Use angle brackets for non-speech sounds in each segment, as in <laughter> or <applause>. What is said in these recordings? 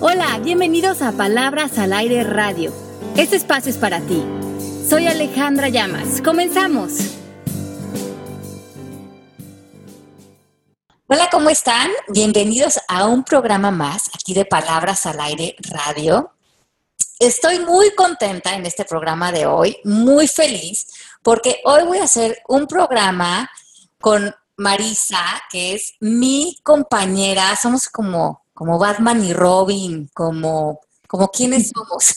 Hola, bienvenidos a Palabras al Aire Radio. Este espacio es para ti. Soy Alejandra Llamas. Comenzamos. Hola, ¿cómo están? Bienvenidos a un programa más aquí de Palabras al Aire Radio. Estoy muy contenta en este programa de hoy, muy feliz, porque hoy voy a hacer un programa con Marisa, que es mi compañera. Somos como como Batman y Robin, como, como quiénes <laughs> somos.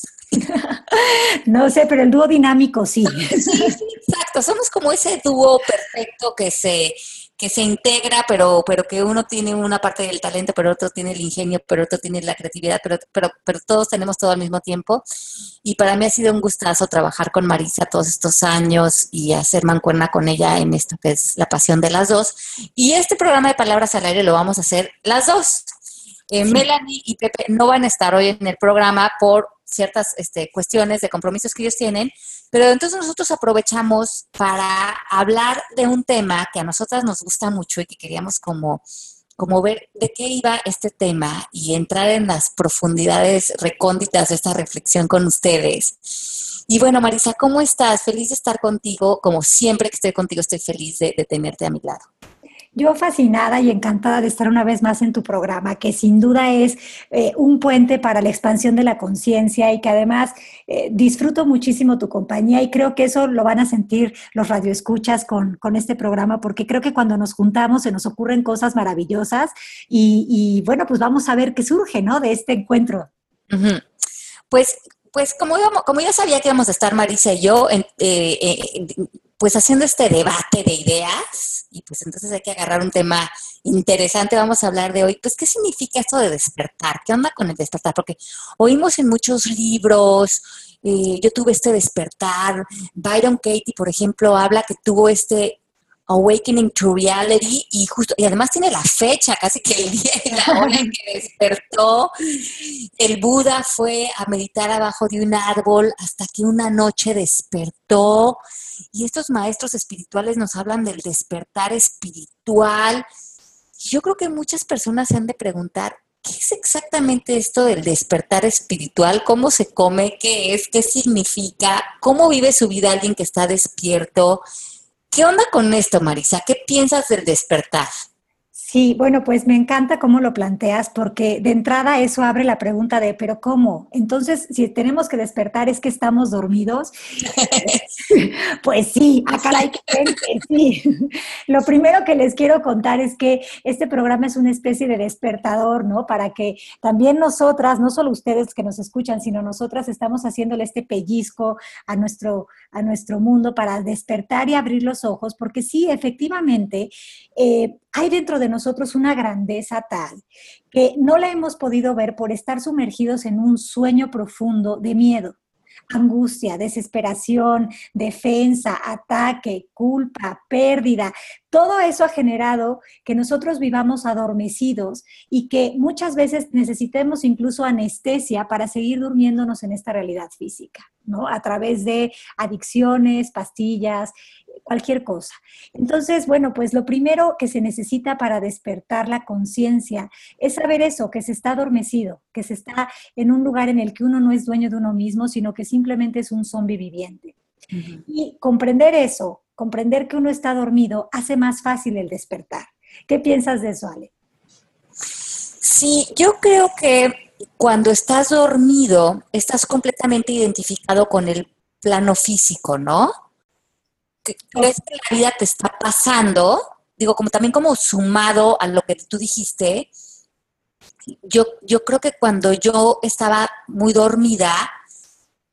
no sé, pero el dúo dinámico sí. <laughs> sí, sí, exacto. Somos como ese dúo perfecto que se, que se integra, pero, pero que uno tiene una parte del talento, pero otro tiene el ingenio, pero otro tiene la creatividad, pero, pero, pero todos tenemos todo al mismo tiempo. Y para mí ha sido un gustazo trabajar con Marisa todos estos años y hacer mancuerna con ella en esto que es la pasión de las dos. Y este programa de Palabras al Aire lo vamos a hacer las dos. Eh, Melanie y Pepe no van a estar hoy en el programa por ciertas este, cuestiones de compromisos que ellos tienen, pero entonces nosotros aprovechamos para hablar de un tema que a nosotras nos gusta mucho y que queríamos como, como ver de qué iba este tema y entrar en las profundidades recónditas de esta reflexión con ustedes. Y bueno, Marisa, ¿cómo estás? Feliz de estar contigo. Como siempre que estoy contigo, estoy feliz de tenerte a mi lado. Yo fascinada y encantada de estar una vez más en tu programa, que sin duda es eh, un puente para la expansión de la conciencia y que además eh, disfruto muchísimo tu compañía y creo que eso lo van a sentir los radioescuchas con, con este programa, porque creo que cuando nos juntamos se nos ocurren cosas maravillosas y, bueno, pues vamos a ver qué surge, ¿no? De este encuentro. Pues pues como, como ya sabía que íbamos a estar Marisa y yo, eh, pues haciendo este debate de ideas, y pues entonces hay que agarrar un tema interesante, vamos a hablar de hoy, pues qué significa esto de despertar, qué onda con el despertar, porque oímos en muchos libros, eh, yo tuve este despertar, Byron Katie, por ejemplo, habla que tuvo este Awakening to Reality y justo, y además tiene la fecha, casi que el día y la hora en que despertó. El Buda fue a meditar abajo de un árbol hasta que una noche despertó. Y estos maestros espirituales nos hablan del despertar espiritual. Yo creo que muchas personas se han de preguntar, ¿qué es exactamente esto del despertar espiritual? ¿Cómo se come? ¿Qué es? ¿Qué significa? ¿Cómo vive su vida alguien que está despierto? ¿Qué onda con esto, Marisa? ¿Qué piensas del despertar? Sí, bueno, pues me encanta cómo lo planteas porque de entrada eso abre la pregunta de, pero ¿cómo? Entonces, si tenemos que despertar es que estamos dormidos. <laughs> pues sí, acá hay que sí. <laughs> Lo primero que les quiero contar es que este programa es una especie de despertador, ¿no? Para que también nosotras, no solo ustedes que nos escuchan, sino nosotras estamos haciéndole este pellizco a nuestro, a nuestro mundo para despertar y abrir los ojos, porque sí, efectivamente, eh, hay dentro de nosotros una grandeza tal que no la hemos podido ver por estar sumergidos en un sueño profundo de miedo angustia, desesperación, defensa, ataque, culpa, pérdida. Todo eso ha generado que nosotros vivamos adormecidos y que muchas veces necesitemos incluso anestesia para seguir durmiéndonos en esta realidad física, ¿no? A través de adicciones, pastillas, cualquier cosa. Entonces, bueno, pues lo primero que se necesita para despertar la conciencia es saber eso, que se está adormecido, que se está en un lugar en el que uno no es dueño de uno mismo, sino que simplemente es un zombi viviente. Y comprender eso, comprender que uno está dormido, hace más fácil el despertar. ¿Qué piensas de eso, Ale? Sí, yo creo que cuando estás dormido, estás completamente identificado con el plano físico, ¿no? crees que la vida te está pasando, digo, como también como sumado a lo que tú dijiste, yo, yo creo que cuando yo estaba muy dormida,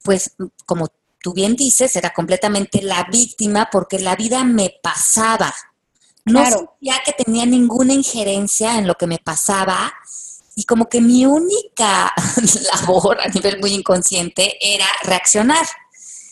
pues como tú bien dices, era completamente la víctima porque la vida me pasaba. No sentía que tenía ninguna injerencia en lo que me pasaba y como que mi única <laughs> labor a nivel muy inconsciente era reaccionar.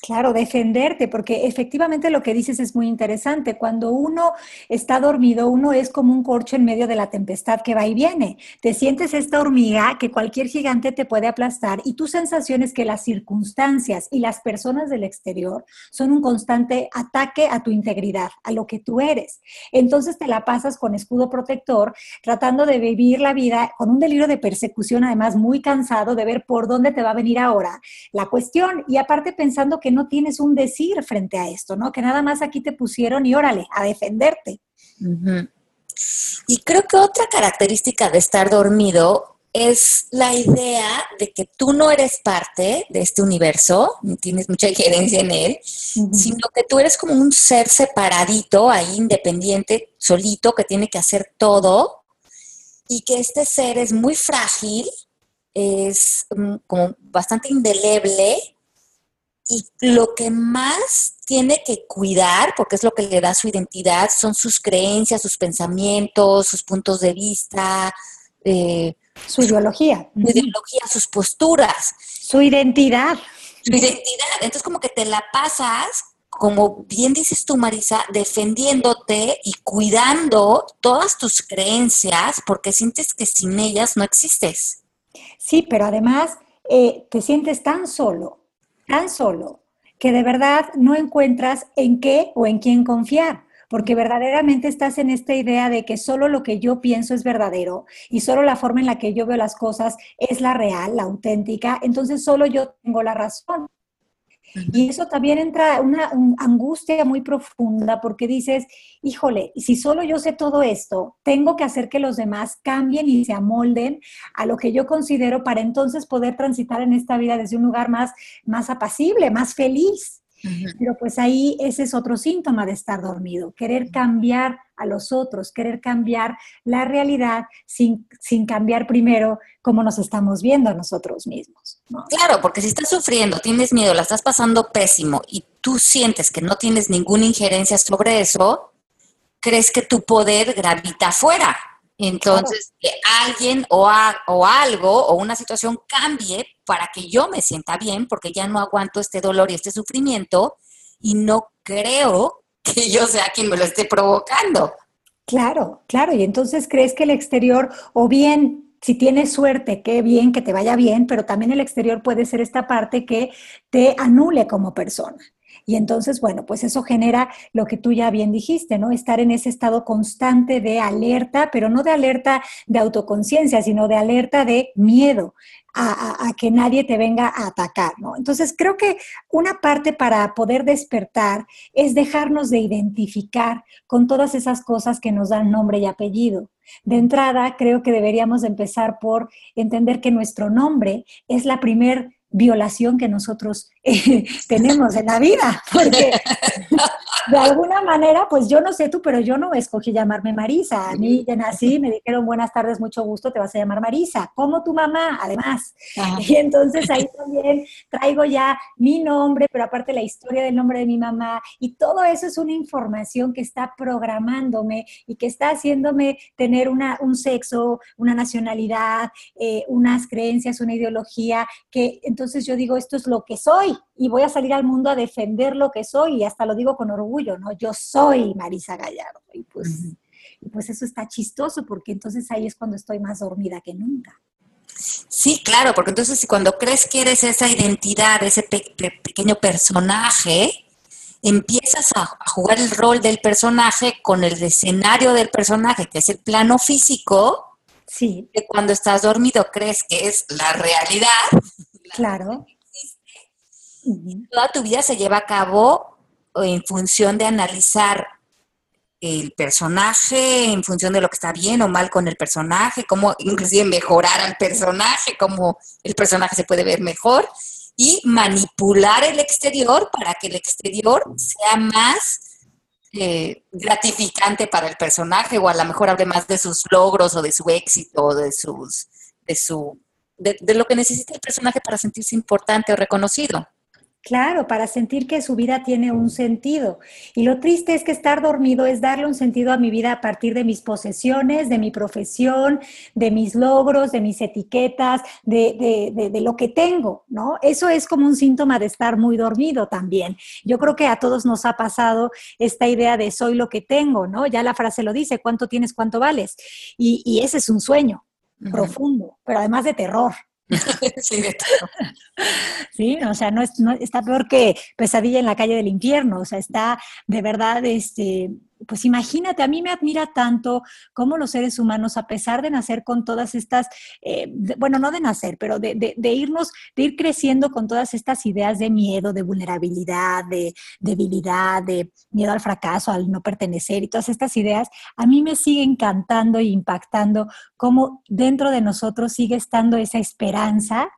Claro, defenderte, porque efectivamente lo que dices es muy interesante. Cuando uno está dormido, uno es como un corcho en medio de la tempestad que va y viene. Te sientes esta hormiga que cualquier gigante te puede aplastar y tu sensación es que las circunstancias y las personas del exterior son un constante ataque a tu integridad, a lo que tú eres. Entonces te la pasas con escudo protector, tratando de vivir la vida con un delirio de persecución, además muy cansado de ver por dónde te va a venir ahora la cuestión y aparte pensando que no tienes un decir frente a esto, ¿no? Que nada más aquí te pusieron y órale, a defenderte. Y creo que otra característica de estar dormido es la idea de que tú no eres parte de este universo, ni tienes mucha injerencia en él, sino que tú eres como un ser separadito, ahí independiente, solito, que tiene que hacer todo, y que este ser es muy frágil, es mm, como bastante indeleble, y lo que más tiene que cuidar, porque es lo que le da su identidad, son sus creencias, sus pensamientos, sus puntos de vista, eh, su ideología. Su ideología, sus posturas. Su identidad. Su identidad. Entonces como que te la pasas, como bien dices tú, Marisa, defendiéndote y cuidando todas tus creencias porque sientes que sin ellas no existes. Sí, pero además eh, te sientes tan solo tan solo que de verdad no encuentras en qué o en quién confiar, porque verdaderamente estás en esta idea de que solo lo que yo pienso es verdadero y solo la forma en la que yo veo las cosas es la real, la auténtica, entonces solo yo tengo la razón. Y eso también entra una, angustia muy profunda porque dices, híjole, si solo yo sé todo esto, tengo que hacer que los demás cambien y se amolden a lo que yo considero para entonces poder transitar en esta vida desde un lugar más, más apacible, más feliz. Pero pues ahí ese es otro síntoma de estar dormido, querer cambiar a los otros, querer cambiar la realidad sin, sin cambiar primero cómo nos estamos viendo a nosotros mismos. Claro, porque si estás sufriendo, tienes miedo, la estás pasando pésimo y tú sientes que no tienes ninguna injerencia sobre eso, crees que tu poder gravita afuera. Entonces, que alguien o, o algo o una situación cambie para que yo me sienta bien, porque ya no aguanto este dolor y este sufrimiento y no creo que <laughs> yo sea quien me lo esté provocando. Claro, claro. Y entonces crees que el exterior, o bien, si tienes suerte, qué bien, que te vaya bien, pero también el exterior puede ser esta parte que te anule como persona. Y entonces, bueno, pues eso genera lo que tú ya bien dijiste, ¿no? Estar en ese estado constante de alerta, pero no de alerta de autoconciencia, sino de alerta de miedo. A, que nadie te venga a atacar, ¿no? Entonces creo que una parte para poder despertar es dejarnos de identificar con todas esas cosas que nos dan nombre y apellido. De entrada, creo que deberíamos empezar por entender que nuestro nombre es la primer violación que nosotros eh, <laughs> tenemos en la vida, porque <laughs> de alguna manera, pues yo no sé tú, pero yo no escogí llamarme Marisa. A mí ya nací, me dijeron buenas tardes, mucho gusto, te vas a llamar Marisa, como tu mamá, además. Y entonces ahí también traigo ya mi nombre, pero aparte la historia del nombre de mi mamá, y todo eso es una información que está programándome y que está haciéndome tener una, un sexo, una nacionalidad, eh, unas creencias, una ideología, que entonces yo digo, esto es lo que soy y voy a salir al mundo a defender lo que soy y hasta lo digo con orgullo, ¿no? Yo soy Marisa Gallardo y pues, pues eso está chistoso porque entonces ahí es cuando estoy más dormida que nunca. Sí, claro, porque entonces cuando crees que eres esa identidad, ese pequeño personaje, empiezas a, jugar el rol del personaje con el escenario del personaje, que es el plano físico. Sí. Que cuando estás dormido crees que es la realidad. Claro. Toda tu vida se lleva a cabo en función de analizar el personaje, en función de lo que está bien o mal con el personaje, cómo inclusive mejorar al personaje, cómo el personaje se puede ver mejor y manipular el exterior para que el exterior sea más eh, gratificante para el personaje o a lo mejor hable más de sus logros o de su éxito o de sus de su de, lo que necesita el personaje para sentirse importante o reconocido. Claro, para sentir que su vida tiene un sentido. Y lo triste es que estar dormido es darle un sentido a mi vida a partir de mis posesiones, de mi profesión, de mis logros, de mis etiquetas, de, de, lo que tengo, ¿no? Eso es como un síntoma de estar muy dormido también. Yo creo que a todos nos ha pasado esta idea de soy lo que tengo, ¿no? Ya la frase lo dice, ¿cuánto tienes, cuánto vales? Y, y ese es un sueño profundo, pero además de terror. <laughs> sí, <laughs> o sea, no, es, no está peor que pesadilla en la calle del infierno, o sea, está de verdad, este, pues imagínate, a mí me admira tanto cómo los seres humanos, a pesar de nacer con todas estas, eh, bueno, no de nacer, pero de, irnos, de ir creciendo con todas estas ideas de miedo, de vulnerabilidad, de debilidad, de miedo al fracaso, al no pertenecer y todas estas ideas, a mí me sigue encantando e impactando cómo dentro de nosotros sigue estando esa esperanza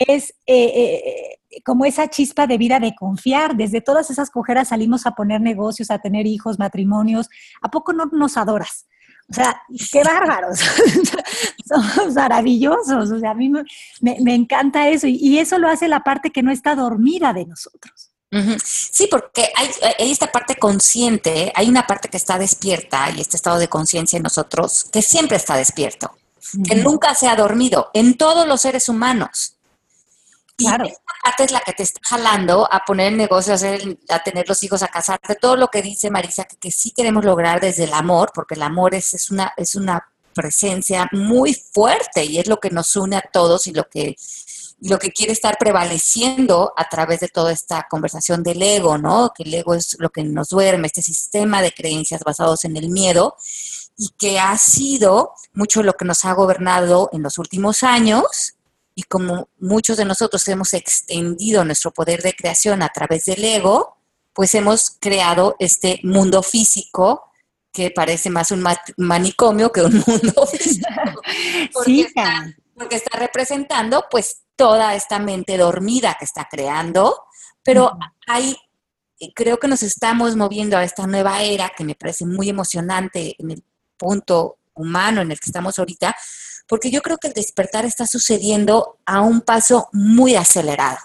es eh, eh, como esa chispa de vida de confiar. Desde todas esas cojeras salimos a poner negocios, a tener hijos, matrimonios. ¿A poco no nos adoras? O sea, qué bárbaros. <laughs> Somos maravillosos. O sea, a mí me, encanta eso. Y, eso lo hace la parte que no está dormida de nosotros. Sí, porque hay, hay, esta parte consciente, hay una parte que está despierta y este estado de conciencia en nosotros que siempre está despierto, que nunca se ha dormido en todos los seres humanos. Claro. Y esta parte es la que te está jalando a poner el negocio, a, hacer, a tener los hijos, a casarte, todo lo que dice Marisa, que, sí queremos lograr desde el amor, porque el amor es, es, una, es una presencia muy fuerte y es lo que nos une a todos y lo que, lo que quiere estar prevaleciendo a través de toda esta conversación del ego, ¿no? Que el ego es lo que nos duerme, este sistema de creencias basados en el miedo y que ha sido mucho lo que nos ha gobernado en los últimos años y como muchos de nosotros hemos extendido nuestro poder de creación a través del ego, pues hemos creado este mundo físico que parece más un manicomio que un <laughs> mundo físico. <laughs> Porque, está, porque está representando pues toda esta mente dormida que está creando, pero hay creo que nos estamos moviendo a esta nueva era que me parece muy emocionante en el punto humano en el que estamos ahorita, porque yo creo que el despertar está sucediendo a un paso muy acelerado.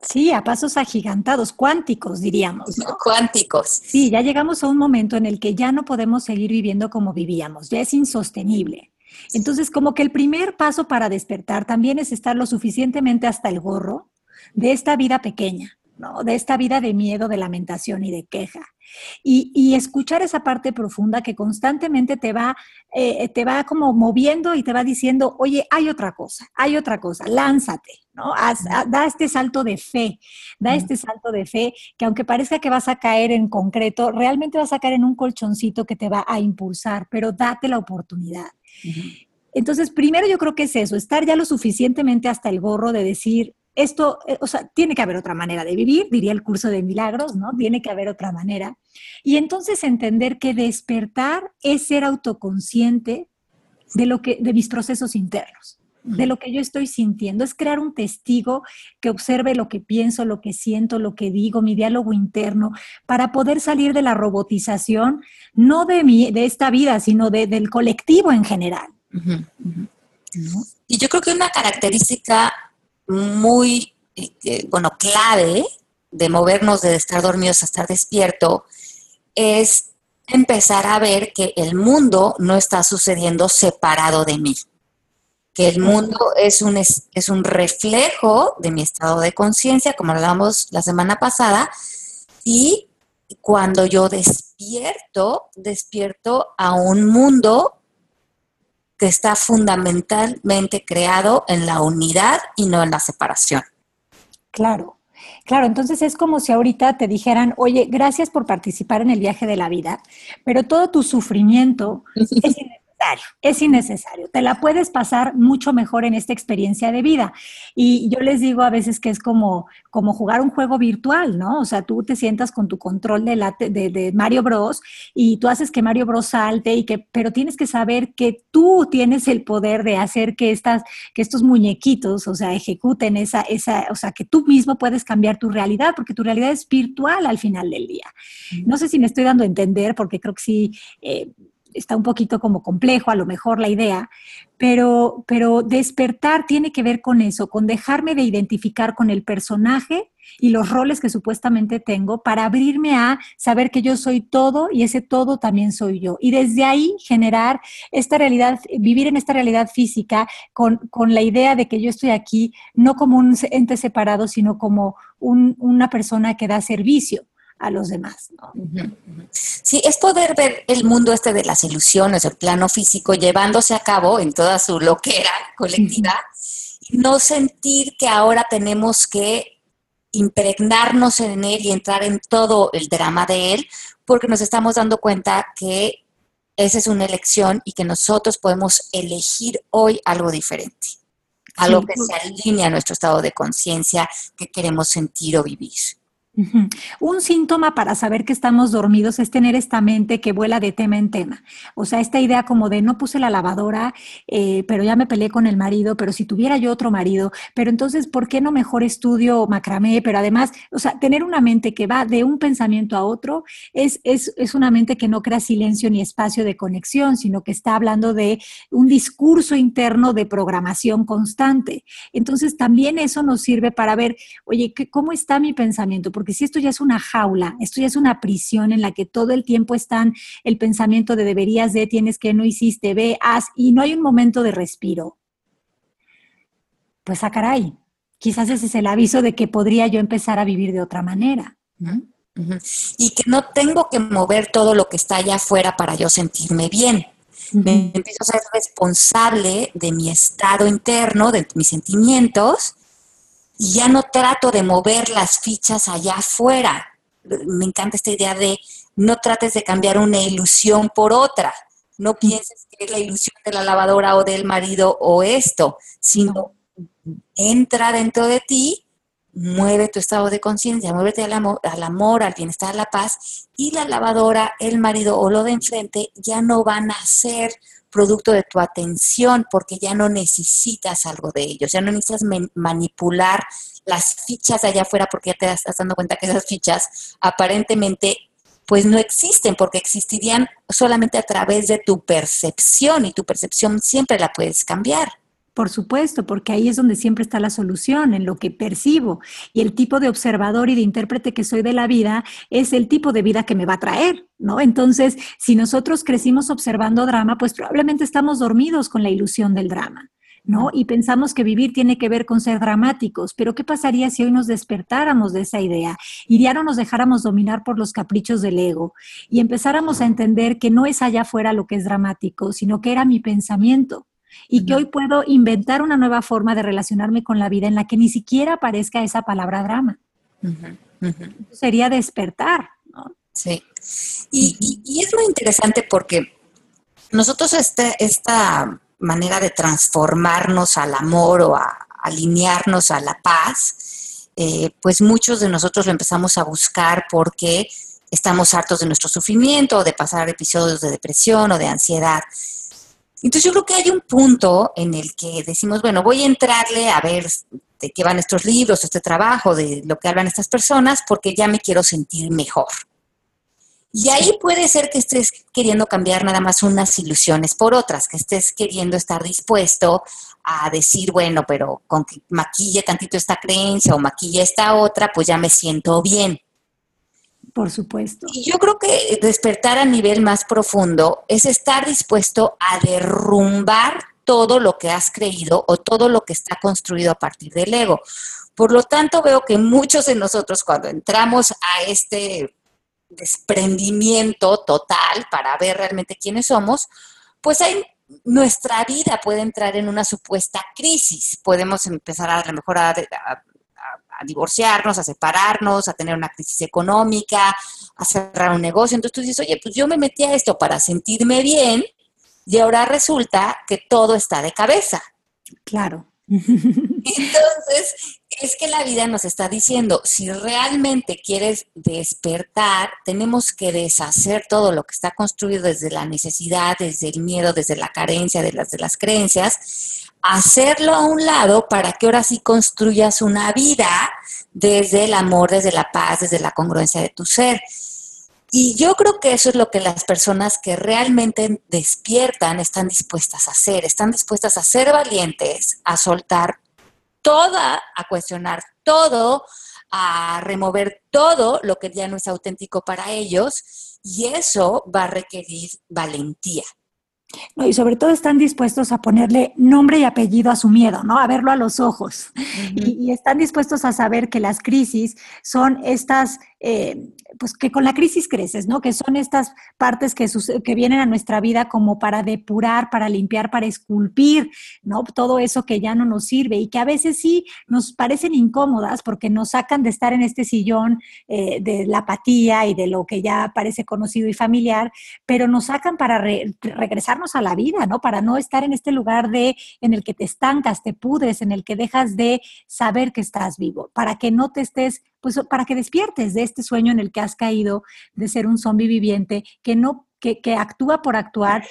Sí, a pasos agigantados, cuánticos, diríamos. ¿no? <laughs> Cuánticos. Sí, ya llegamos a un momento en el que ya no podemos seguir viviendo como vivíamos, ya es insostenible. Entonces, como que el primer paso para despertar también es estar lo suficientemente hasta el gorro de esta vida pequeña, ¿no? De esta vida de miedo, de lamentación y de queja. Y, escuchar esa parte profunda que constantemente te va, eh, te va como moviendo y te va diciendo, oye, hay otra cosa, hay otra cosa, lánzate, ¿no? da este salto de fe, da este salto de fe que aunque parezca que vas a caer en concreto, realmente vas a caer en un colchoncito que te va a impulsar, pero date la oportunidad. Entonces, primero yo creo que es eso, estar ya lo suficientemente hasta el gorro de decir, esto, eh, o sea, tiene que haber otra manera de vivir, diría el curso de milagros, ¿no? Tiene que haber otra manera. Y entonces entender que despertar es ser autoconsciente de lo que, de mis procesos internos, de lo que yo estoy sintiendo, es crear un testigo que observe lo que pienso, lo que siento, lo que digo, mi diálogo interno, para poder salir de la robotización, no de, mi, de esta vida, sino del colectivo en general. Y yo creo que una característica muy, eh, bueno, clave de movernos de estar dormidos a estar despierto es empezar a ver que el mundo no está sucediendo separado de mí, que el mundo es un, es, un reflejo de mi estado de conciencia, como hablamos la semana pasada, y cuando yo despierto, despierto a un mundo que está fundamentalmente creado en la unidad y no en la separación. Claro. Claro, entonces es como si ahorita te dijeran, oye, gracias por participar en el viaje de la vida, pero todo tu sufrimiento <laughs> es es innecesario. Te la puedes pasar mucho mejor en esta experiencia de vida. Y yo les digo a veces que es como, como jugar un juego virtual, ¿no? O sea, tú te sientas con tu control de, la, de, Mario Bros y tú haces que Mario Bros salte, y que, pero tienes que saber que tú tienes el poder de hacer que, estas, que estos muñequitos, o sea, ejecuten esa, esa, o sea, que tú mismo puedes cambiar tu realidad, porque tu realidad es virtual al final del día. No sé si me estoy dando a entender, porque creo que sí. Eh, está un poquito como complejo, a lo mejor la idea, pero, pero despertar tiene que ver con eso, con dejarme de identificar con el personaje y los roles que supuestamente tengo para abrirme a saber que yo soy todo y ese todo también soy yo. Y desde ahí generar esta realidad, vivir en esta realidad física con, con la idea de que yo estoy aquí no como un ente separado, sino como un, una persona que da servicio a los demás. Sí, es poder ver el mundo este de las ilusiones, el plano físico, llevándose a cabo en toda su loquera colectiva, y no sentir que ahora tenemos que impregnarnos en él y entrar en todo el drama de él, porque nos estamos dando cuenta que esa es una elección y que nosotros podemos elegir hoy algo diferente, algo que se alinea a nuestro estado de conciencia que queremos sentir o vivir. Un síntoma para saber que estamos dormidos es tener esta mente que vuela de tema en tema. O sea, esta idea como de no puse la lavadora, eh, pero ya me peleé con el marido, pero si tuviera yo otro marido, pero entonces, ¿por qué no mejor estudio macramé? Pero además, o sea, tener una mente que va de un pensamiento a otro es, es, es una mente que no crea silencio ni espacio de conexión, sino que está hablando de un discurso interno de programación constante. Entonces, también eso nos sirve para ver, oye, ¿cómo está mi pensamiento? Porque si esto ya es una jaula, esto ya es una prisión en la que todo el tiempo están el pensamiento de deberías de, tienes que, no hiciste, ve, haz, y no hay un momento de respiro. Pues a ah, caray, quizás ese es el aviso de que podría yo empezar a vivir de otra manera. Y que no tengo que mover todo lo que está allá afuera para yo sentirme bien. Me empiezo a ser responsable de mi estado interno, de mis sentimientos, y ya no trato de mover las fichas allá afuera. Me encanta esta idea de no trates de cambiar una ilusión por otra. No pienses que es la ilusión de la lavadora o del marido o esto, sino entra dentro de ti, mueve tu estado de conciencia, muévete al amor, al amor, al bienestar, a la paz, y la lavadora, el marido o lo de enfrente ya no van a ser producto de tu atención porque ya no necesitas algo de ellos, ya no necesitas manipular las fichas allá afuera porque ya te estás dando cuenta que esas fichas aparentemente pues no existen porque existirían solamente a través de tu percepción y tu percepción siempre la puedes cambiar. Por supuesto, porque ahí es donde siempre está la solución, en lo que percibo. Y el tipo de observador y de intérprete que soy de la vida es el tipo de vida que me va a traer, ¿no? Entonces, si nosotros crecimos observando drama, pues probablemente estamos dormidos con la ilusión del drama. ¿no? Y pensamos que vivir tiene que ver con ser dramáticos, pero ¿qué pasaría si hoy nos despertáramos de esa idea y ya no nos dejáramos dominar por los caprichos del ego y empezáramos a entender que no es allá afuera lo que es dramático, sino que era mi pensamiento? Y que hoy puedo inventar una nueva forma de relacionarme con la vida en la que ni siquiera aparezca esa palabra drama. Sería despertar, ¿no? Sí. Y, es muy interesante porque nosotros este, esta manera de transformarnos al amor o a alinearnos a la paz, eh, pues muchos de nosotros lo empezamos a buscar porque estamos hartos de nuestro sufrimiento o de pasar episodios de depresión o de ansiedad. Entonces yo creo que hay un punto en el que decimos, bueno, voy a entrarle a ver de qué van estos libros, este trabajo, de lo que hablan estas personas, porque ya me quiero sentir mejor. Y ahí puede ser que estés queriendo cambiar nada más unas ilusiones por otras, que estés queriendo estar dispuesto a decir, bueno, pero con que maquille tantito esta creencia o maquille esta otra, pues ya me siento bien. Por supuesto. Y yo creo que despertar a nivel más profundo es estar dispuesto a derrumbar todo lo que has creído o todo lo que está construido a partir del ego. Por lo tanto, veo que muchos de nosotros cuando entramos a este desprendimiento total para ver realmente quiénes somos, pues hay nuestra vida puede entrar en una supuesta crisis. Podemos empezar a, a lo mejor a, a divorciarnos, a separarnos, a tener una crisis económica, a cerrar un negocio. Entonces tú dices, oye, pues yo me metí a esto para sentirme bien y ahora resulta que todo está de cabeza. Claro. Entonces, es que la vida nos está diciendo, si realmente quieres despertar, tenemos que deshacer todo lo que está construido desde la necesidad, desde el miedo, desde la carencia, de las, de las creencias, hacerlo a un lado para que ahora sí construyas una vida desde el amor, desde la paz, desde la congruencia de tu ser. Y yo creo que eso es lo que las personas que realmente despiertan están dispuestas a hacer, están dispuestas a ser valientes, a soltar toda, a cuestionar todo, a remover todo lo que ya no es auténtico para ellos y eso va a requerir valentía. No, y sobre todo están dispuestos a ponerle nombre y apellido a su miedo, ¿no? A verlo a los ojos. y, están dispuestos a saber que las crisis son estas eh, pues que con la crisis creces, ¿no? Que son estas partes que, que vienen a nuestra vida como para depurar, para limpiar, para esculpir, ¿no? Todo eso que ya no nos sirve y que a veces sí nos parecen incómodas porque nos sacan de estar en este sillón eh, de la apatía y de lo que ya parece conocido y familiar, pero nos sacan para regresarnos a la vida, ¿no? Para no estar en este lugar de en el que te estancas, te pudres, en el que dejas de saber que estás vivo, para que no te estés pues para que despiertes de este sueño en el que has caído de ser un zombie viviente que no que, actúa por actuar,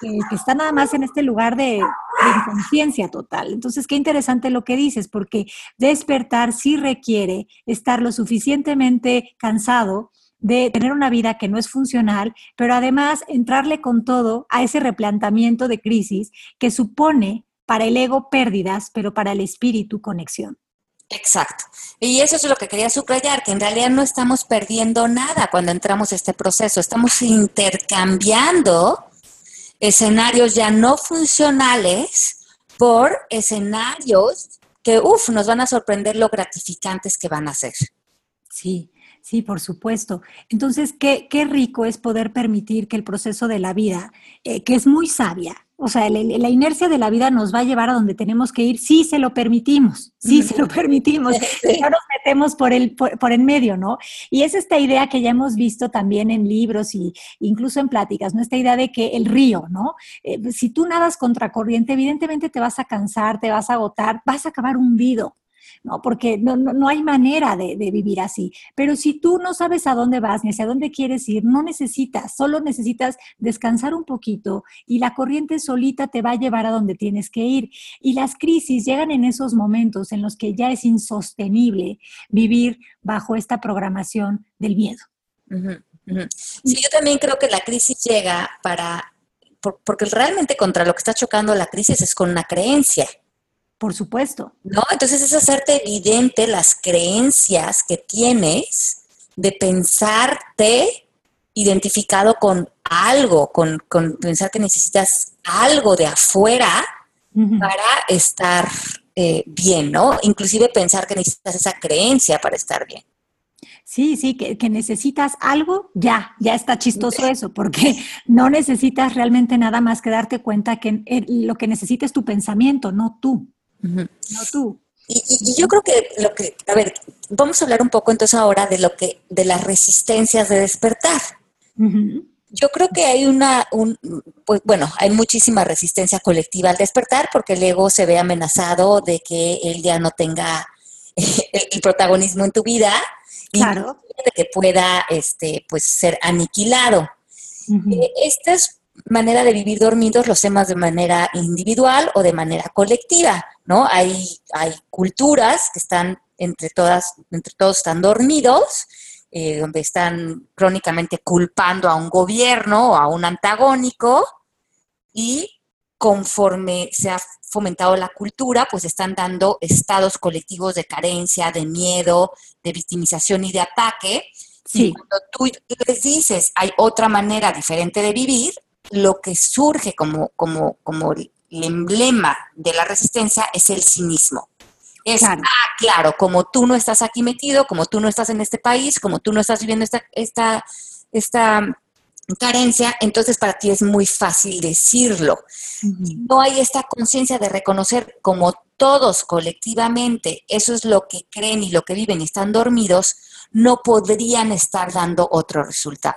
que, está nada más en este lugar de, de inconsciencia total. Entonces, qué interesante lo que dices, porque despertar sí requiere estar lo suficientemente cansado de tener una vida que no es funcional, pero además entrarle con todo a ese replanteamiento de crisis que supone para el ego pérdidas, pero para el espíritu conexión. Exacto. Y eso es lo que quería subrayar, que en realidad no estamos perdiendo nada cuando entramos a este proceso, estamos intercambiando escenarios ya no funcionales por escenarios que, uff, nos van a sorprender lo gratificantes que van a ser. Sí, sí, por supuesto. Entonces, qué, qué rico es poder permitir que el proceso de la vida, eh, que es muy sabia, o sea, la, inercia de la vida nos va a llevar a donde tenemos que ir si se lo permitimos, si se lo permitimos, <laughs> no nos metemos por el, por, en medio, ¿no? Y es esta idea que ya hemos visto también en libros y incluso en pláticas, ¿no? Esta idea de que el río, ¿no? Eh, si tú nadas contracorriente, evidentemente te vas a cansar, te vas a agotar, vas a acabar hundido. ¿No? Porque no, no, hay manera de, vivir así. Pero si tú no sabes a dónde vas ni hacia dónde quieres ir, no necesitas, solo necesitas descansar un poquito y la corriente solita te va a llevar a donde tienes que ir. Y las crisis llegan en esos momentos en los que ya es insostenible vivir bajo esta programación del miedo. Sí, yo también creo que la crisis llega para, porque realmente contra lo que está chocando la crisis es con una creencia. Por supuesto. ¿No? Entonces es hacerte evidente las creencias que tienes de pensarte identificado con algo, con, pensar que necesitas algo de afuera para estar eh, bien, ¿no? Inclusive pensar que necesitas esa creencia para estar bien. Sí, sí, que, necesitas algo, ya, ya está chistoso <laughs> eso, porque no necesitas realmente nada más que darte cuenta que eh, lo que necesitas es tu pensamiento, no tú. No tú. Y, yo creo que lo que, a ver, vamos a hablar un poco entonces ahora de lo que, de las resistencias de despertar. Yo creo que hay una, un, pues bueno, hay muchísima resistencia colectiva al despertar porque el ego se ve amenazado de que él ya no tenga <laughs> el, protagonismo en tu vida claro. y de que pueda, este, pues, ser aniquilado. Eh, esta es manera de vivir dormidos los temas de manera individual o de manera colectiva, ¿no? Hay, hay culturas que están entre todas, entre todos están dormidos, eh, donde están crónicamente culpando a un gobierno o a un antagónico y conforme se ha fomentado la cultura, pues están dando estados colectivos de carencia, de miedo, de victimización y de ataque. Y cuando tú les dices hay otra manera diferente de vivir, lo que surge como, como, como el emblema de la resistencia es el cinismo. Es, claro. ah, claro, como tú no estás aquí metido, como tú no estás en este país, como tú no estás viviendo esta, esta, esta carencia, entonces para ti es muy fácil decirlo. No hay esta conciencia de reconocer como todos colectivamente, eso es lo que creen y lo que viven y están dormidos, no podrían estar dando otro resultado.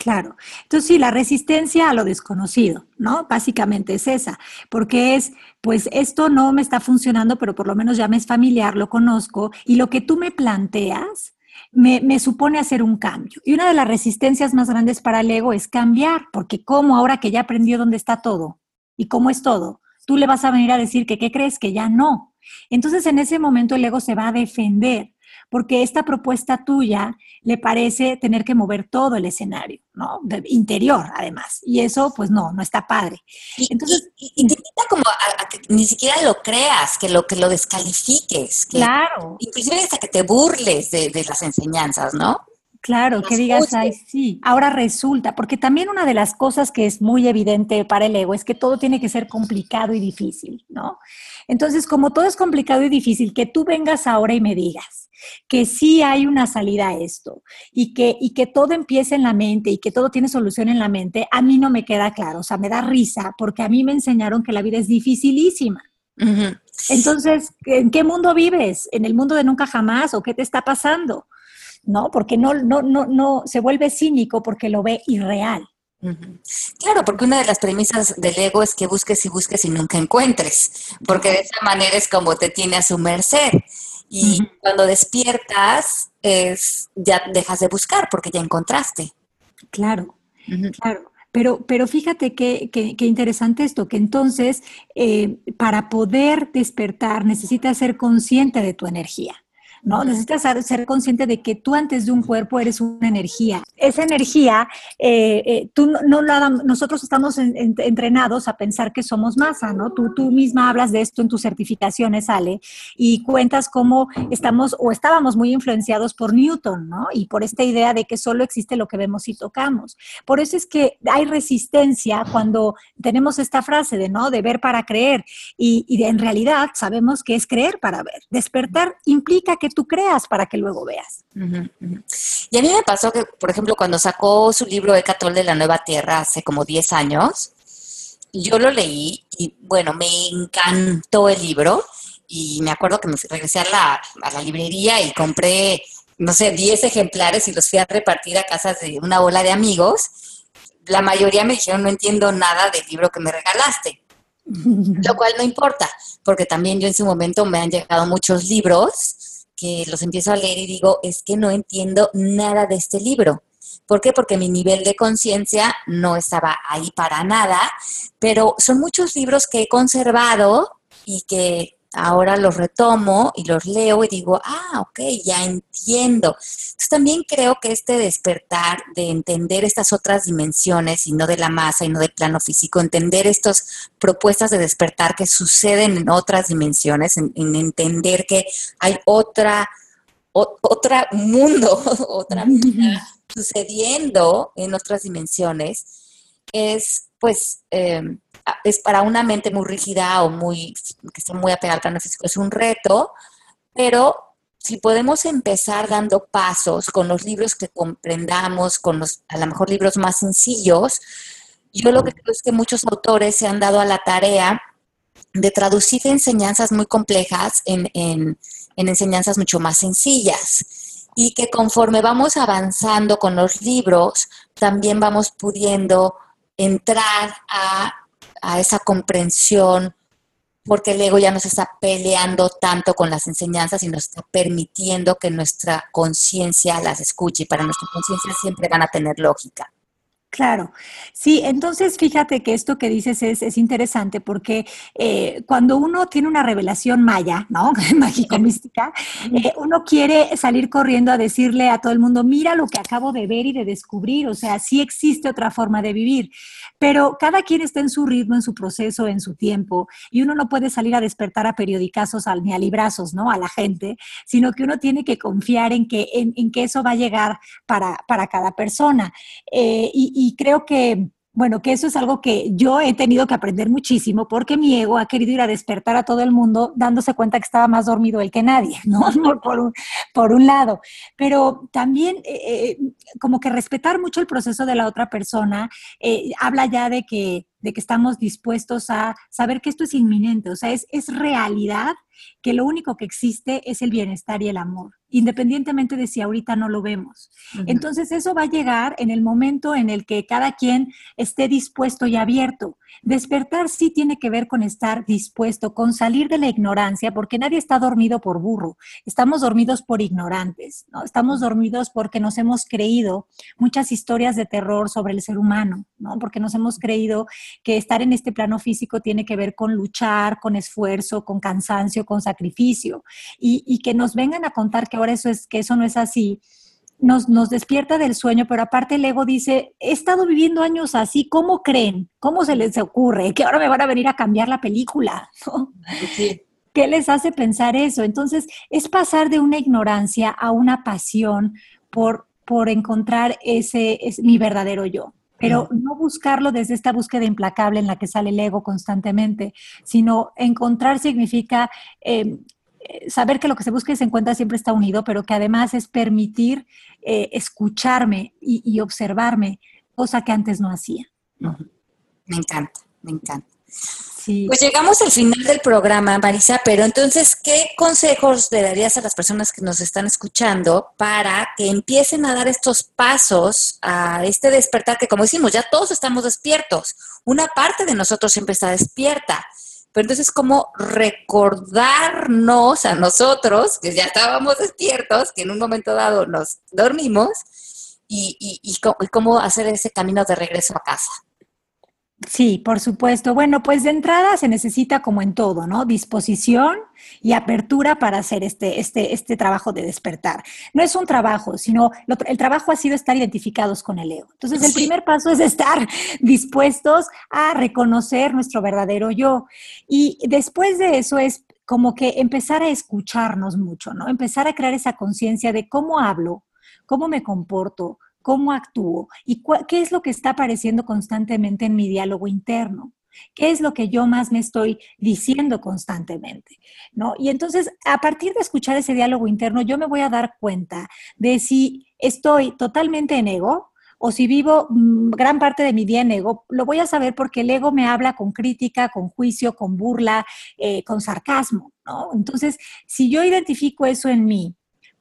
Claro. Entonces, sí, la resistencia a lo desconocido, ¿no? Básicamente es esa, porque es, pues esto no me está funcionando, pero por lo menos ya me es familiar, lo conozco, y lo que tú me planteas me, me supone hacer un cambio. Y una de las resistencias más grandes para el ego es cambiar, porque ¿cómo ahora que ya aprendió dónde está todo y cómo es todo? Tú le vas a venir a decir que, ¿qué crees? Que ya no. Entonces, en ese momento el ego se va a defender porque esta propuesta tuya le parece tener que mover todo el escenario, ¿no? interior, además. Y eso, pues no, no está padre. Entonces, y, te invita como a, que ni siquiera lo creas, que lo, que lo descalifiques. claro. Inclusive hasta que te burles de, de las enseñanzas, ¿no? Claro, que digas, ay, sí, ahora resulta, porque también una de las cosas que es muy evidente para el ego es que todo tiene que ser complicado y difícil, ¿no? Entonces, como todo es complicado y difícil, que tú vengas ahora y me digas que sí hay una salida a esto y que, y que todo empieza en la mente y que todo tiene solución en la mente, a mí no me queda claro, o sea, me da risa porque a mí me enseñaron que la vida es dificilísima. Entonces, ¿en qué mundo vives? ¿En el mundo de nunca jamás o qué te está pasando? ¿no? Porque no, no, no, no se vuelve cínico porque lo ve irreal. Claro, porque una de las premisas del ego es que busques y busques y nunca encuentres, porque de esa manera es como te tiene a su merced. Y cuando despiertas, es, ya dejas de buscar porque ya encontraste. Claro, claro. Pero, pero fíjate qué que, interesante esto, que entonces eh, para poder despertar necesitas ser consciente de tu energía. ¿No? Necesitas ser consciente de que tú antes de un cuerpo eres una energía. Esa energía, eh, eh, tú no, nosotros estamos entrenados a pensar que somos masa, ¿no? Tú, tú misma hablas de esto en tus certificaciones, Ale, y cuentas cómo estamos o estábamos muy influenciados por Newton, ¿no? Y por esta idea de que solo existe lo que vemos y tocamos. Por eso es que hay resistencia cuando tenemos esta frase de, ¿no? De ver para creer. Y, y en realidad sabemos que es creer para ver. Despertar implica que tú creas para que luego veas. Y a mí me pasó que, por ejemplo, cuando sacó su libro Ecatol de la Nueva Tierra hace como 10 años, yo lo leí y bueno, me encantó el libro y me acuerdo que me regresé a la, a la librería y compré, no sé, 10 ejemplares y los fui a repartir a casas de una bola de amigos. La mayoría me dijeron, no entiendo nada del libro que me regalaste. <laughs> Lo cual no importa, porque también yo en su momento me han llegado muchos libros que los empiezo a leer y digo, es que no entiendo nada de este libro. ¿Por qué? Porque mi nivel de conciencia no estaba ahí para nada, pero son muchos libros que he conservado y que ahora los retomo y los leo y digo, ah, ok, ya entiendo. Entonces también creo que este despertar de entender estas otras dimensiones y no de la masa y no del plano físico, entender estas propuestas de despertar que suceden en otras dimensiones, en, entender que hay otra, otra mundo, <laughs> otra vida sucediendo en otras dimensiones, es pues... Eh, es para una mente muy rígida o muy, que está muy apegada al plano físico, es un reto, pero si podemos empezar dando pasos con los libros que comprendamos, con los a lo mejor libros más sencillos, yo lo que creo es que muchos autores se han dado a la tarea de traducir enseñanzas muy complejas en, en enseñanzas mucho más sencillas y que conforme vamos avanzando con los libros, también vamos pudiendo entrar a a esa comprensión, porque el ego ya nos está peleando tanto con las enseñanzas y nos está permitiendo que nuestra conciencia las escuche. Y para nuestra conciencia siempre van a tener lógica. Claro, sí, entonces fíjate que esto que dices es, interesante porque eh, cuando uno tiene una revelación maya, ¿no? <laughs> Mágico-mística, eh, uno quiere salir corriendo a decirle a todo el mundo, mira lo que acabo de ver y de descubrir, o sea, sí existe otra forma de vivir, pero cada quien está en su ritmo, en su proceso, en su tiempo, y uno no puede salir a despertar a periodicazos ni a librazos, ¿no? A la gente, sino que uno tiene que confiar en que, en, que eso va a llegar para, para cada persona. Eh, y, y creo que, bueno, que eso es algo que yo he tenido que aprender muchísimo porque mi ego ha querido ir a despertar a todo el mundo dándose cuenta que estaba más dormido él que nadie, <laughs> ¿no? por, un, por un lado. Pero también eh, eh, como que respetar mucho el proceso de la otra persona eh, habla ya de que, de que estamos dispuestos a saber que esto es inminente, o sea, es, es realidad que lo único que existe es el bienestar y el amor, independientemente de si ahorita no lo vemos. Entonces eso va a llegar en el momento en el que cada quien esté dispuesto y abierto. Despertar sí tiene que ver con estar dispuesto, con salir de la ignorancia, porque nadie está dormido por burro, estamos dormidos por ignorantes, ¿no? Estamos dormidos porque nos hemos creído muchas historias de terror sobre el ser humano, ¿no? Porque nos hemos creído que estar en este plano físico tiene que ver con luchar, con esfuerzo, con cansancio, con sacrificio, y, y que nos vengan a contar que ahora eso es, que eso no es así, nos, nos, despierta del sueño, pero aparte el ego dice, he estado viviendo años así, ¿cómo creen? ¿Cómo se les ocurre? Que ahora me van a venir a cambiar la película. <laughs> ¿Qué les hace pensar eso? Entonces, es pasar de una ignorancia a una pasión por, por encontrar ese, es mi verdadero yo. Pero no buscarlo desde esta búsqueda implacable en la que sale el ego constantemente, sino encontrar significa eh, eh, saber que lo que se busca y se encuentra siempre está unido, pero que además es permitir eh, escucharme y, observarme, cosa que antes no hacía. Me encanta, me encanta. Pues llegamos al final del programa, Marisa, pero entonces, ¿qué consejos le darías a las personas que nos están escuchando para que empiecen a dar estos pasos a este despertar que, como decimos, ya todos estamos despiertos? Una parte de nosotros siempre está despierta pero entonces, ¿cómo recordarnos a nosotros, que ya estábamos despiertos, que en un momento dado nos dormimos, y, y cómo hacer ese camino de regreso a casa? Sí, por supuesto. Bueno, pues de entrada se necesita como en todo, ¿no? Disposición y apertura para hacer este, este, este trabajo de despertar. No es un trabajo, sino el trabajo ha sido estar identificados con el ego. Entonces, el primer paso es estar <laughs> dispuestos a reconocer nuestro verdadero yo. Y después de eso es como que empezar a escucharnos mucho, ¿no? Empezar a crear esa conciencia de cómo hablo, cómo me comporto, cómo actúo y qué es lo que está apareciendo constantemente en mi diálogo interno. ¿Qué es lo que yo más me estoy diciendo constantemente? ¿No? Y entonces, a partir de escuchar ese diálogo interno, yo me voy a dar cuenta de si estoy totalmente en ego o si vivo mm, gran parte de mi día en ego. Lo voy a saber porque el ego me habla con crítica, con juicio, con burla, eh, con sarcasmo. ¿no? Entonces, si yo identifico eso en mí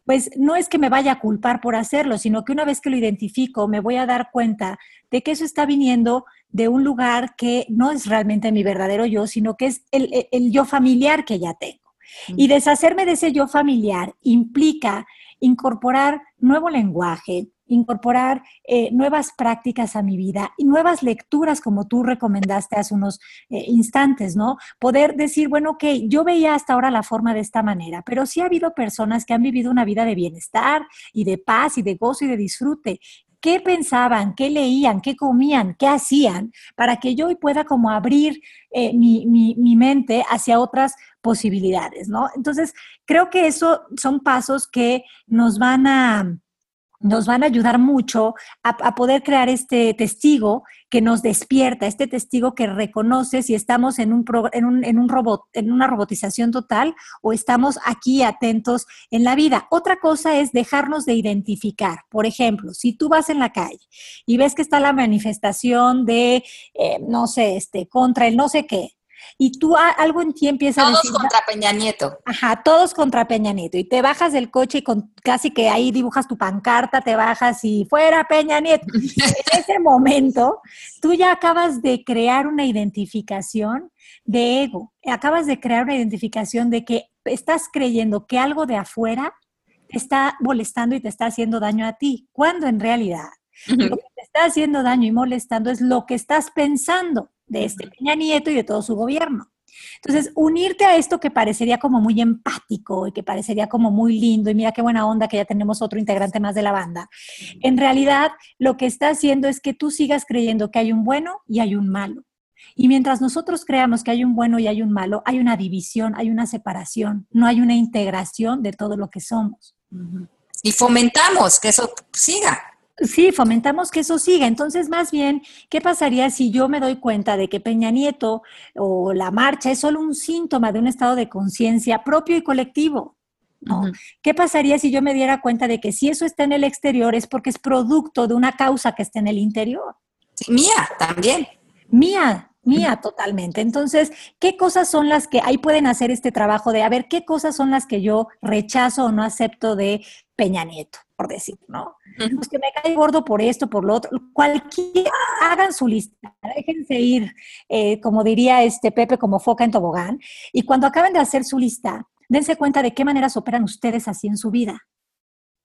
pues no es que me vaya a culpar por hacerlo, sino que una vez que lo identifico, me voy a dar cuenta de que eso está viniendo de un lugar que no es realmente mi verdadero yo, sino que es el, yo familiar que ya tengo. Y deshacerme de ese yo familiar implica incorporar nuevo lenguaje, incorporar eh, nuevas prácticas a mi vida y nuevas lecturas, como tú recomendaste hace unos eh, instantes, ¿no? Poder decir, bueno, ok, yo veía hasta ahora la forma de esta manera, pero sí ha habido personas que han vivido una vida de bienestar y de paz y de gozo y de disfrute. ¿Qué pensaban? ¿Qué leían? ¿Qué comían? ¿Qué hacían? Para que yo hoy pueda como abrir eh, mi, mi mente hacia otras posibilidades, ¿no? Entonces, creo que eso son pasos que nos van a nos van a ayudar mucho a, poder crear este testigo que nos despierta, este testigo que reconoce si estamos en un, en un, en un robot, en una robotización total o estamos aquí atentos en la vida. Otra cosa es dejarnos de identificar. Por ejemplo, si tú vas en la calle y ves que está la manifestación de, eh, no sé, este, contra el no sé qué, y tú algo en ti empieza a decir... Todos contra Peña Nieto. Ajá, todos contra Peña Nieto. Y te bajas del coche y con, casi que ahí dibujas tu pancarta, te bajas y fuera Peña Nieto. <laughs> en ese momento, tú ya acabas de crear una identificación de ego. Acabas de crear una identificación de que estás creyendo que algo de afuera te está molestando y te está haciendo daño a ti, cuando en realidad lo que te está haciendo daño y molestando es lo que estás pensando de este Peña Nieto y de todo su gobierno. Entonces, unirte a esto que parecería como muy empático y que parecería como muy lindo, y mira qué buena onda que ya tenemos otro integrante más de la banda, en realidad lo que está haciendo es que tú sigas creyendo que hay un bueno y hay un malo. Y mientras nosotros creamos que hay un bueno y hay un malo, hay una división, hay una separación, no hay una integración de todo lo que somos. Y fomentamos que eso siga. Sí, fomentamos que eso siga. Entonces, más bien, ¿qué pasaría si yo me doy cuenta de que Peña Nieto o la marcha es solo un síntoma de un estado de conciencia propio y colectivo? ¿Qué pasaría si yo me diera cuenta de que si eso está en el exterior es porque es producto de una causa que está en el interior? mía, también. Mía, mía totalmente. Entonces, ¿qué cosas son las que ahí pueden hacer este trabajo de a ver qué cosas son las que yo rechazo o no acepto de Peña Nieto, por decir, ¿no? Pues que me cae gordo por esto, por lo otro. Cualquier, hagan su lista, déjense ir, eh, como diría este Pepe, como foca en tobogán. Y cuando acaben de hacer su lista, dense cuenta de qué maneras operan ustedes así en su vida.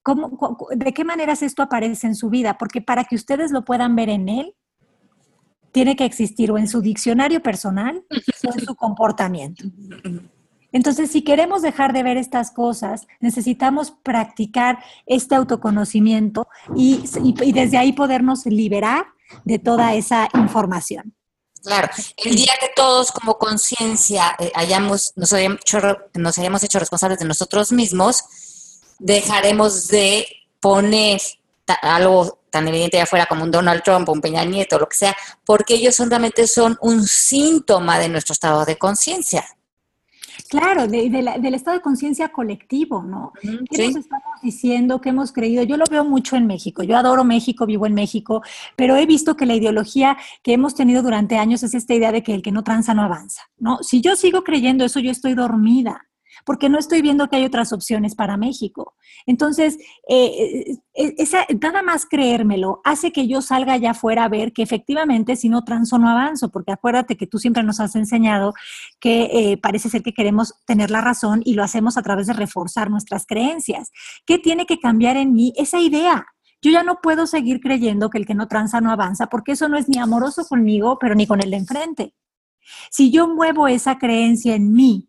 ¿Cómo, ¿De qué maneras esto aparece en su vida? Porque para que ustedes lo puedan ver en él, tiene que existir o en su diccionario personal o en su comportamiento. Entonces, si queremos dejar de ver estas cosas, necesitamos practicar este autoconocimiento y, desde ahí podernos liberar de toda esa información. Claro, el día que todos como conciencia eh, hayamos, nos hayamos, hecho, nos hayamos hecho responsables de nosotros mismos, dejaremos de poner algo tan evidente allá afuera como un Donald Trump, un Peña Nieto, lo que sea, porque ellos solamente son un síntoma de nuestro estado de conciencia. Claro, del estado de conciencia colectivo, ¿no? ¿Qué nos estamos diciendo? ¿Qué hemos creído? Yo lo veo mucho en México. Yo adoro México, vivo en México, pero he visto que la ideología que hemos tenido durante años es esta idea de que el que no tranza no avanza, ¿no? Si yo sigo creyendo eso, yo estoy dormida porque no estoy viendo que hay otras opciones para México. Entonces, eh, eh, esa, nada más creérmelo hace que yo salga allá afuera a ver que efectivamente si no transo no avanzo, porque acuérdate que tú siempre nos has enseñado que eh, parece ser que queremos tener la razón y lo hacemos a través de reforzar nuestras creencias. ¿Qué tiene que cambiar en mí? Esa idea. Yo ya no puedo seguir creyendo que el que no tranza no avanza, porque eso no es ni amoroso conmigo, pero ni con el de enfrente. Si yo muevo esa creencia en mí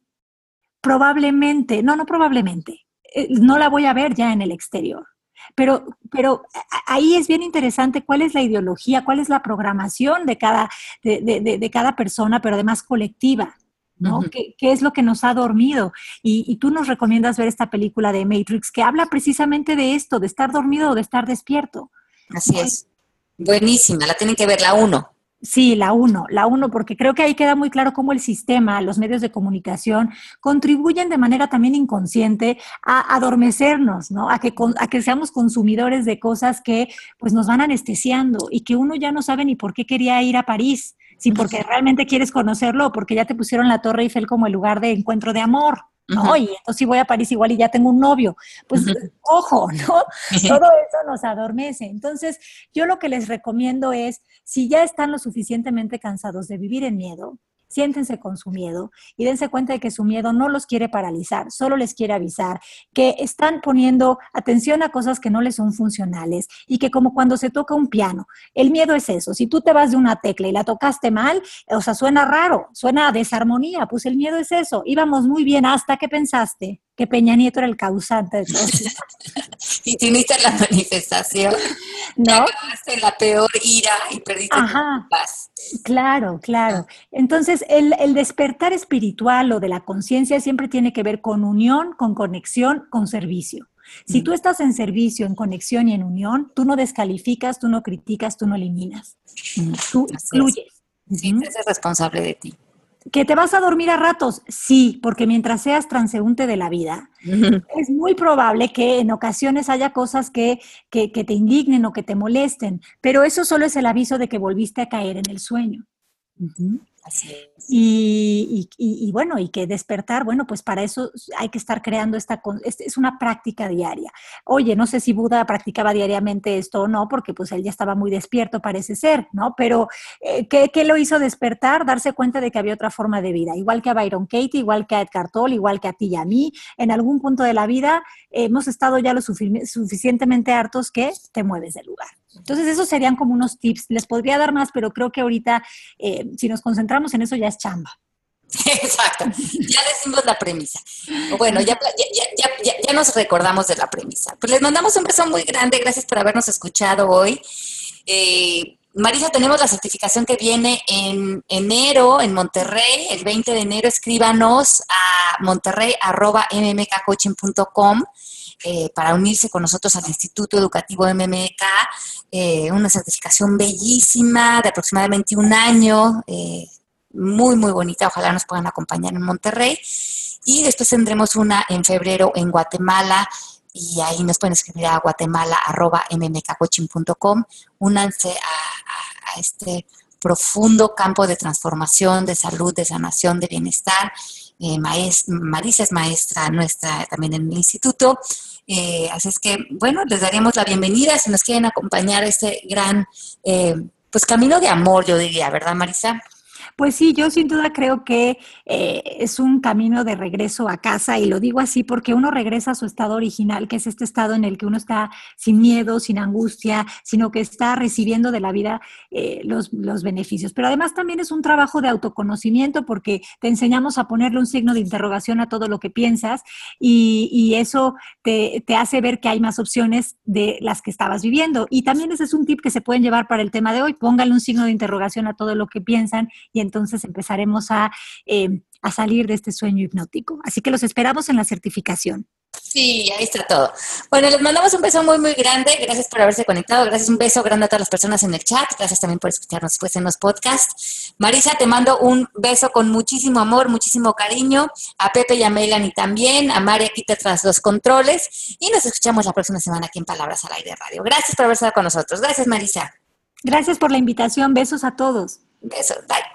probablemente, no, no probablemente, eh, no la voy a ver ya en el exterior. Pero, pero ahí es bien interesante cuál es la ideología, cuál es la programación de cada, de, cada persona, pero además colectiva. ¿no? ¿Qué, es lo que nos ha dormido? Y, tú nos recomiendas ver esta película de Matrix que habla precisamente de esto, de estar dormido o de estar despierto. Así es. Buenísima, la tienen que ver la uno. Sí, la uno, la uno, porque creo que ahí queda muy claro cómo el sistema, los medios de comunicación contribuyen de manera también inconsciente a adormecernos, ¿no? A que, a que seamos consumidores de cosas que pues nos van anestesiando y que uno ya no sabe ni por qué quería ir a París, si porque realmente quieres conocerlo o porque ya te pusieron la Torre Eiffel como el lugar de encuentro de amor. ¿No? Y entonces si voy a París igual y ya tengo un novio. Pues ojo, ¿no? <laughs> Todo eso nos adormece. Entonces, yo lo que les recomiendo es, si ya están lo suficientemente cansados de vivir en miedo, siéntense con su miedo y dense cuenta de que su miedo no los quiere paralizar, solo les quiere avisar que están poniendo atención a cosas que no les son funcionales y que como cuando se toca un piano, el miedo es eso, si tú te vas de una tecla y la tocaste mal, o sea, suena raro, suena a desarmonía, pues el miedo es eso, íbamos muy bien hasta que pensaste que Peña Nieto era el causante de todo esto. <laughs> y tuviste la manifestación. No. la peor ira y perdiste Ajá. paz. Claro, claro. Entonces, el, el despertar espiritual o de la conciencia siempre tiene que ver con unión, con conexión, con servicio. Si mm. tú estás en servicio, en conexión y en unión, tú no descalificas, tú no criticas, tú no eliminas. Mm. Tú incluyes. Sí, eres responsable de ti. ¿Que te vas a dormir a ratos? Sí, porque mientras seas transeúnte de la vida, es muy probable que en ocasiones haya cosas que, que, te indignen o que te molesten, pero eso solo es el aviso de que volviste a caer en el sueño. Así es. Y, bueno, y que despertar, bueno, pues para eso hay que estar creando esta, es una práctica diaria. Oye, no sé si Buda practicaba diariamente esto o no, porque pues él ya estaba muy despierto, parece ser, ¿no? Pero eh, ¿qué, ¿qué, lo hizo despertar? Darse cuenta de que había otra forma de vida, igual que a Byron Katie, igual que a Edgar Tolle, igual que a ti y a mí, en algún punto de la vida hemos estado ya lo suficientemente hartos que te mueves del lugar. Entonces, esos serían como unos tips. Les podría dar más, pero creo que ahorita, eh, si nos concentramos en eso, ya es chamba. <laughs> Exacto, ya decimos la premisa. Bueno, ya, ya, nos recordamos de la premisa. Pues les mandamos un beso muy grande, gracias por habernos escuchado hoy. Eh, Marisa, tenemos la certificación que viene en enero en Monterrey, el 20 de enero, escríbanos a monterrey.mmkcoaching.com eh, para unirse con nosotros al Instituto Educativo MMK, eh, una certificación bellísima de aproximadamente un año, eh, muy, muy bonita, ojalá nos puedan acompañar en Monterrey. Y después tendremos una en febrero en Guatemala, y ahí nos pueden escribir a guatemala.mmkcoaching.com. Únanse a, a, este profundo campo de transformación, de salud, de sanación, de bienestar. Eh, Marisa es maestra nuestra también en el instituto. Eh, así es que, bueno, les daríamos la bienvenida si nos quieren acompañar a este gran, eh, pues camino de amor, yo diría, ¿verdad, Marisa? Pues sí, yo sin duda creo que eh, es un camino de regreso a casa y lo digo así porque uno regresa a su estado original, que es este estado en el que uno está sin miedo, sin angustia, sino que está recibiendo de la vida eh, los, los, beneficios. Pero además también es un trabajo de autoconocimiento porque te enseñamos a ponerle un signo de interrogación a todo lo que piensas y, y eso te, te hace ver que hay más opciones de las que estabas viviendo. Y también ese es un tip que se pueden llevar para el tema de hoy. Póngale un signo de interrogación a todo lo que piensan y entonces empezaremos a, eh, a salir de este sueño hipnótico. Así que los esperamos en la certificación. Sí, ahí está todo. Bueno, les mandamos un beso muy, muy grande. Gracias por haberse conectado. Gracias, un beso grande a todas las personas en el chat. Gracias también por escucharnos después en los podcasts. Marisa, te mando un beso con muchísimo amor, muchísimo cariño. A Pepe y a Melanie también. A María aquí tras los controles. Y nos escuchamos la próxima semana aquí en Palabras al Aire Radio. Gracias por haber estado con nosotros. Gracias, Marisa. Gracias por la invitación. Besos a todos. Besos. Bye.